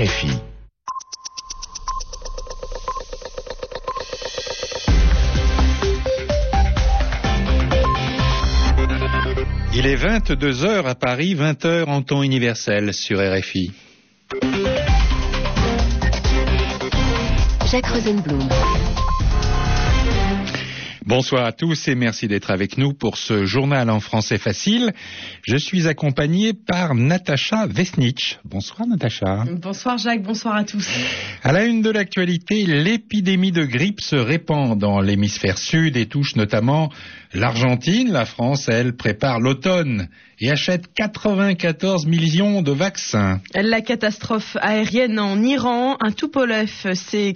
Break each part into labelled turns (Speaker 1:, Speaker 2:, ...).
Speaker 1: RFI.
Speaker 2: Il est 22 heures à Paris, 20 heures en temps universel sur RFI.
Speaker 3: Jacques Rosenblum.
Speaker 2: Bonsoir à tous et merci d'être avec nous pour ce journal en français facile. Je suis accompagné par Natacha Vesnich. Bonsoir Natacha.
Speaker 4: Bonsoir Jacques, bonsoir à tous.
Speaker 2: À la une de l'actualité, l'épidémie de grippe se répand dans l'hémisphère sud et touche notamment l'Argentine. La France, elle, prépare l'automne et achète 94 millions de vaccins.
Speaker 4: La catastrophe aérienne en Iran, un Tupolev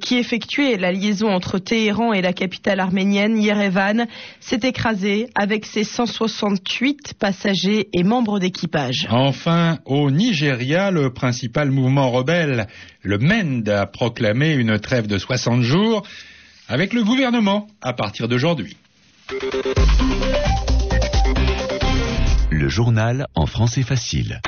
Speaker 4: qui effectuait la liaison entre Téhéran et la capitale arménienne, Yerevan, s'est écrasé avec ses 168 passagers et membres d'équipage.
Speaker 2: Enfin, au Nigeria, le principal mouvement rebelle, le MEND, a proclamé une trêve de 60 jours avec le gouvernement à partir d'aujourd'hui.
Speaker 1: Le journal en français facile.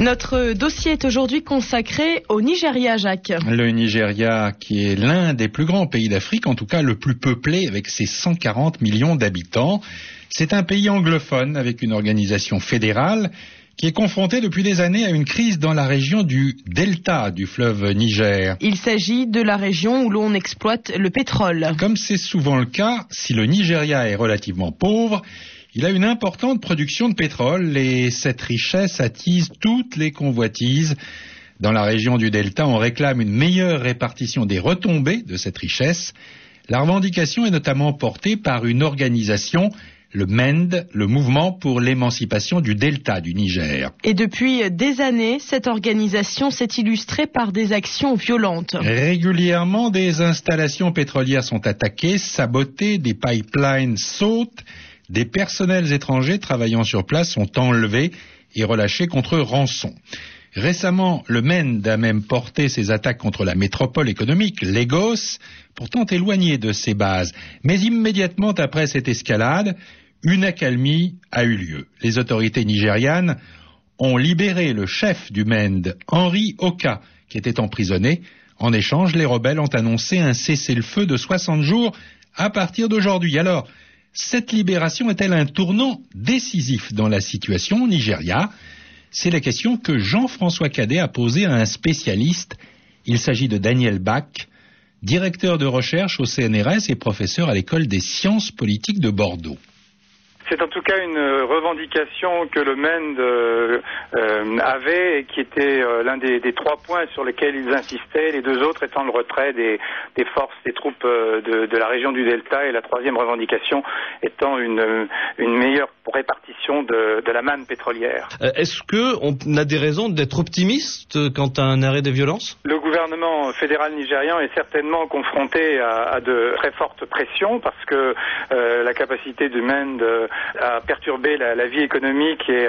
Speaker 4: Notre dossier est aujourd'hui consacré au Nigeria, Jacques.
Speaker 2: Le Nigeria, qui est l'un des plus grands pays d'Afrique, en tout cas le plus peuplé avec ses 140 millions d'habitants. C'est un pays anglophone avec une organisation fédérale qui est confronté depuis des années à une crise dans la région du delta du fleuve Niger.
Speaker 4: Il s'agit de la région où l'on exploite le pétrole.
Speaker 2: Comme c'est souvent le cas, si le Nigeria est relativement pauvre, il a une importante production de pétrole et cette richesse attise toutes les convoitises. Dans la région du delta, on réclame une meilleure répartition des retombées de cette richesse. La revendication est notamment portée par une organisation le MEND, le mouvement pour l'émancipation du delta du Niger.
Speaker 4: Et depuis des années, cette organisation s'est illustrée par des actions violentes.
Speaker 2: Régulièrement, des installations pétrolières sont attaquées, sabotées, des pipelines sautent, des personnels étrangers travaillant sur place sont enlevés et relâchés contre rançon. Récemment, le MEND a même porté ses attaques contre la métropole économique, Lagos, pourtant éloignée de ses bases. Mais immédiatement après cette escalade, une accalmie a eu lieu. Les autorités nigérianes ont libéré le chef du MEND, Henri Oka, qui était emprisonné. En échange, les rebelles ont annoncé un cessez-le-feu de 60 jours à partir d'aujourd'hui. Alors, cette libération est-elle un tournant décisif dans la situation au Nigeria? C'est la question que Jean-François Cadet a posée à un spécialiste. Il s'agit de Daniel Bach, directeur de recherche au CNRS et professeur à l'école des sciences politiques de Bordeaux.
Speaker 5: C'est en tout cas une revendication que le MEND euh, euh, avait et qui était euh, l'un des, des, trois points sur lesquels ils insistaient, les deux autres étant le retrait des, des forces, des troupes de, de, la région du Delta et la troisième revendication étant une, une meilleure répartition de, de, la manne pétrolière.
Speaker 6: Est-ce qu'on a des raisons d'être optimiste quant à un arrêt des violences?
Speaker 5: Le gouvernement fédéral nigérian est certainement confronté à, à de très fortes pressions parce que la capacité du MEND à perturber la, vie économique et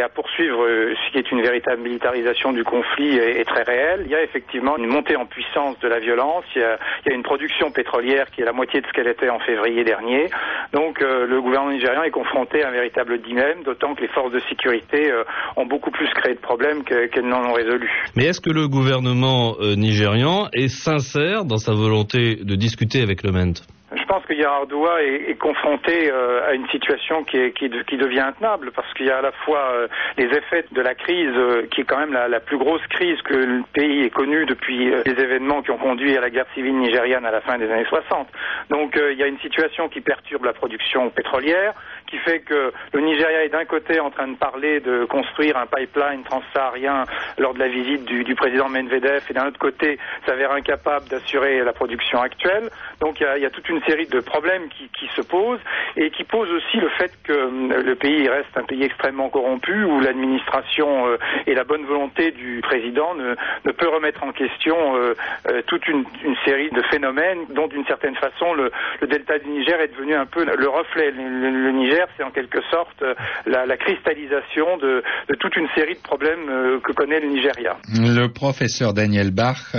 Speaker 5: à, poursuivre euh, ce qui est une véritable militarisation du conflit est, très réel. Il y a effectivement une montée en puissance de la violence, il y a, une production pétrolière qui est la moitié de ce qu'elle était en février dernier. Donc euh, le gouvernement nigérian est confronté à un véritable dilemme, d'autant que les forces de sécurité euh, ont beaucoup plus créé de problèmes qu'elles qu n'en ont résolu.
Speaker 6: Mais est-ce que le gouvernement nigérian est sincère dans sa volonté de discuter avec le MENT
Speaker 5: je pense que Yar'Adua est, est confronté euh, à une situation qui, devient intenable parce qu'il y a à la fois euh, les effets de la crise, euh, qui est quand même la, plus grosse crise que le pays ait connue depuis les événements qui ont conduit à la guerre civile nigériane à la fin des années 60. Donc il y a une situation qui perturbe la production pétrolière, qui fait que le Nigeria est d'un côté en train de parler de construire un pipeline transsaharien lors de la visite du, président Medvedev et d'un autre côté s'avère incapable d'assurer la production actuelle. Donc il y a toute une série de problèmes qui, qui, se posent et qui posent aussi le fait que le pays reste un pays extrêmement corrompu où l'administration euh, et la bonne volonté du président ne, ne peut remettre en question euh, euh, toute une, une, série de phénomènes dont d'une certaine façon le, le, delta du Niger est devenu un peu le reflet. Le, le Niger, c'est en quelque sorte la, la cristallisation de, de, toute une série de problèmes que connaît le Nigeria.
Speaker 2: Le professeur Daniel Bach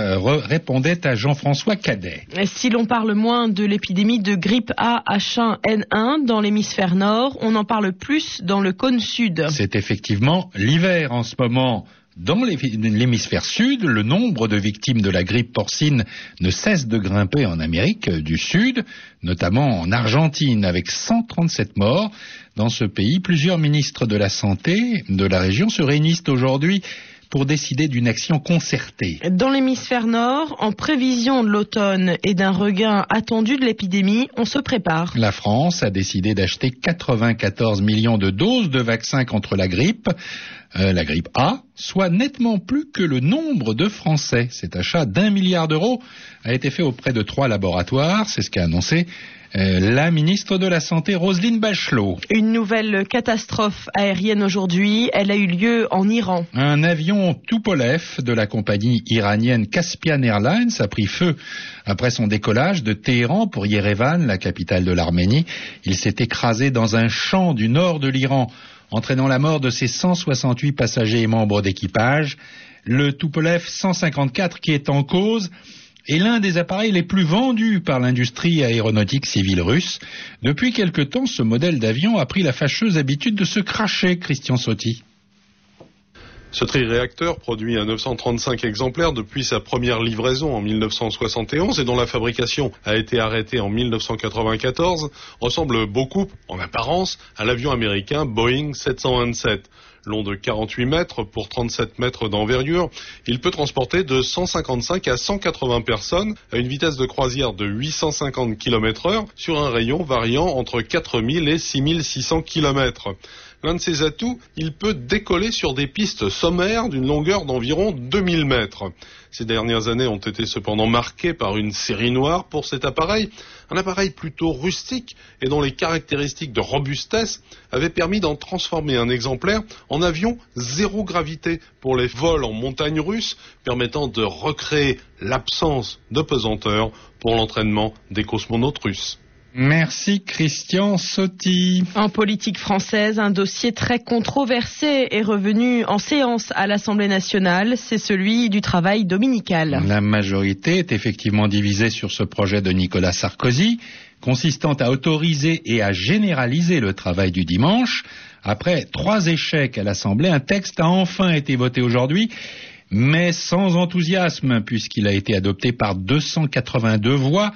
Speaker 2: répondait à Jean-François Cadet.
Speaker 4: Si l'on parle moins de l'épidémie de grippe A H1N1 dans l'hémisphère nord, on en parle plus dans le cône sud.
Speaker 2: C'est effectivement l'hiver en ce moment Dans l'hémisphère sud, le nombre de victimes de la grippe porcine ne cesse de grimper en Amérique du Sud, notamment en Argentine, avec 137 morts. Dans ce pays, plusieurs ministres de la Santé de la région se réunissent aujourd'hui pour décider d'une action concertée.
Speaker 4: Dans l'hémisphère nord, en prévision de l'automne et d'un regain attendu de l'épidémie, on se prépare.
Speaker 2: La France a décidé d'acheter 94 millions de doses de vaccins contre la grippe, euh, la grippe A, soit nettement plus que le nombre de Français. Cet achat d'un milliard d'euros a été fait auprès de trois laboratoires, c'est ce qu'a annoncé euh, la ministre de la Santé, Roselyne Bachelot.
Speaker 4: Une nouvelle catastrophe aérienne aujourd'hui. Elle a eu lieu en Iran.
Speaker 2: Un avion Tupolev de la compagnie iranienne Caspian Airlines a pris feu après son décollage de Téhéran pour Yerevan, la capitale de l'Arménie. Il s'est écrasé dans un champ du nord de l'Iran, entraînant la mort de ses 168 passagers et membres d'équipage. Le Tupolev 154 qui est en cause est l'un des appareils les plus vendus par l'industrie aéronautique civile russe. Depuis quelque temps, ce modèle d'avion a pris la fâcheuse habitude de se cracher, Christian Sotti.
Speaker 3: Ce triréacteur, produit à 935 exemplaires depuis sa première livraison en 1971 et dont la fabrication a été arrêtée en 1994, ressemble beaucoup, en apparence, à l'avion américain Boeing 727 long de 48 mètres pour 37 mètres d'envergure. Il peut transporter de 155 à 180 personnes à une vitesse de croisière de 850 km heure sur un rayon variant entre 4000 et 6600 km. L'un de ses atouts, il peut décoller sur des pistes sommaires d'une longueur d'environ 2000 mètres. Ces dernières années ont été cependant marquées par une série noire pour cet appareil, un appareil plutôt rustique et dont les caractéristiques de robustesse avaient permis d'en transformer un exemplaire en avion zéro gravité pour les vols en montagne russe, permettant de recréer l'absence de pesanteur pour l'entraînement des cosmonautes russes.
Speaker 2: Merci Christian Sotti.
Speaker 4: En politique française, un dossier très controversé est revenu en séance à l'Assemblée nationale, c'est celui du travail dominical.
Speaker 2: La majorité est effectivement divisée sur ce projet de Nicolas Sarkozy, consistant à autoriser et à généraliser le travail du dimanche. Après trois échecs à l'Assemblée, un texte a enfin été voté aujourd'hui mais sans enthousiasme puisqu'il a été adopté par 282 voix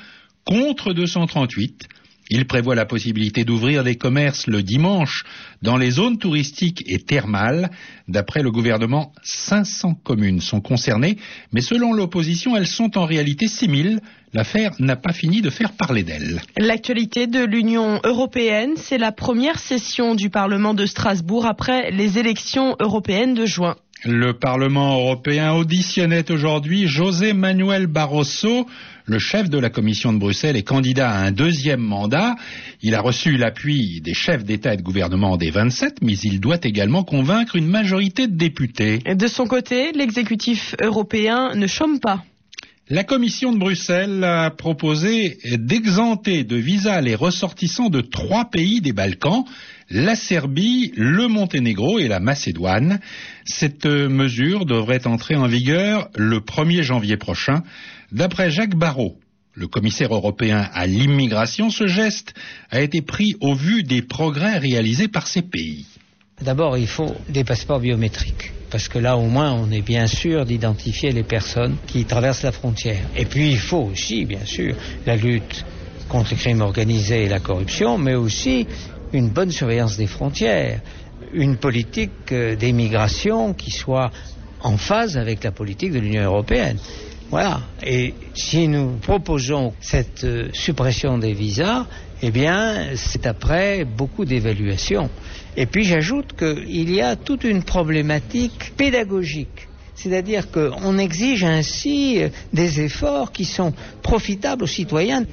Speaker 2: contre 238. Il prévoit la possibilité d'ouvrir des commerces le dimanche dans les zones touristiques et thermales. D'après le gouvernement, 500 communes sont concernées, mais selon l'opposition, elles sont en réalité 6000. L'affaire n'a pas fini de faire parler d'elle.
Speaker 4: L'actualité de l'Union européenne, c'est la première session du Parlement de Strasbourg après les élections européennes de juin.
Speaker 2: Le Parlement européen auditionnait aujourd'hui José Manuel Barroso, le chef de la Commission de Bruxelles et candidat à un deuxième mandat. Il a reçu l'appui des chefs d'État et de gouvernement des 27, mais il doit également convaincre une majorité de députés.
Speaker 4: De son côté, l'exécutif européen ne chôme pas.
Speaker 2: La Commission de Bruxelles a proposé d'exenter de visa les ressortissants de trois pays des Balkans, la Serbie, le Monténégro et la Macédoine. Cette mesure devrait entrer en vigueur le 1er janvier prochain. D'après Jacques Barrot, le commissaire européen à l'immigration, ce geste a été pris au vu des progrès réalisés par ces pays.
Speaker 7: D'abord, il faut des passeports biométriques, parce que là, au moins, on est bien sûr d'identifier les personnes qui traversent la frontière. Et puis, il faut aussi, bien sûr, la lutte contre le crime organisé et la corruption, mais aussi une bonne surveillance des frontières, une politique euh, d'immigration qui soit en phase avec la politique de l'Union européenne. Voilà. Et si nous proposons cette euh, suppression des visas, eh bien, c'est après beaucoup d'évaluations. Et puis j'ajoute qu'il y a toute une problématique pédagogique. C'est-à-dire qu'on exige ainsi des efforts qui sont profitables aux citoyens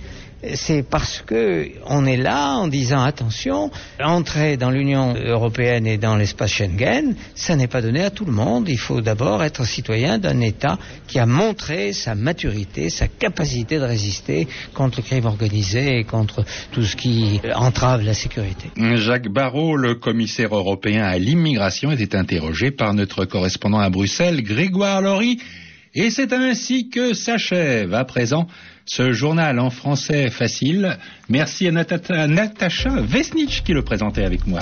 Speaker 7: c'est parce que on est là en disant attention, entrer dans l'Union européenne et dans l'espace Schengen, ça n'est pas donné à tout le monde. Il faut d'abord être citoyen d'un État qui a montré sa maturité, sa capacité de résister contre le crime organisé et contre tout ce qui entrave la sécurité.
Speaker 2: Jacques Barrot, le commissaire européen à l'immigration, était interrogé par notre correspondant à Bruxelles, Grégoire Laurie. Et c'est ainsi que s'achève à présent ce journal en français facile. Merci à Natacha Vesnich qui le présentait avec moi.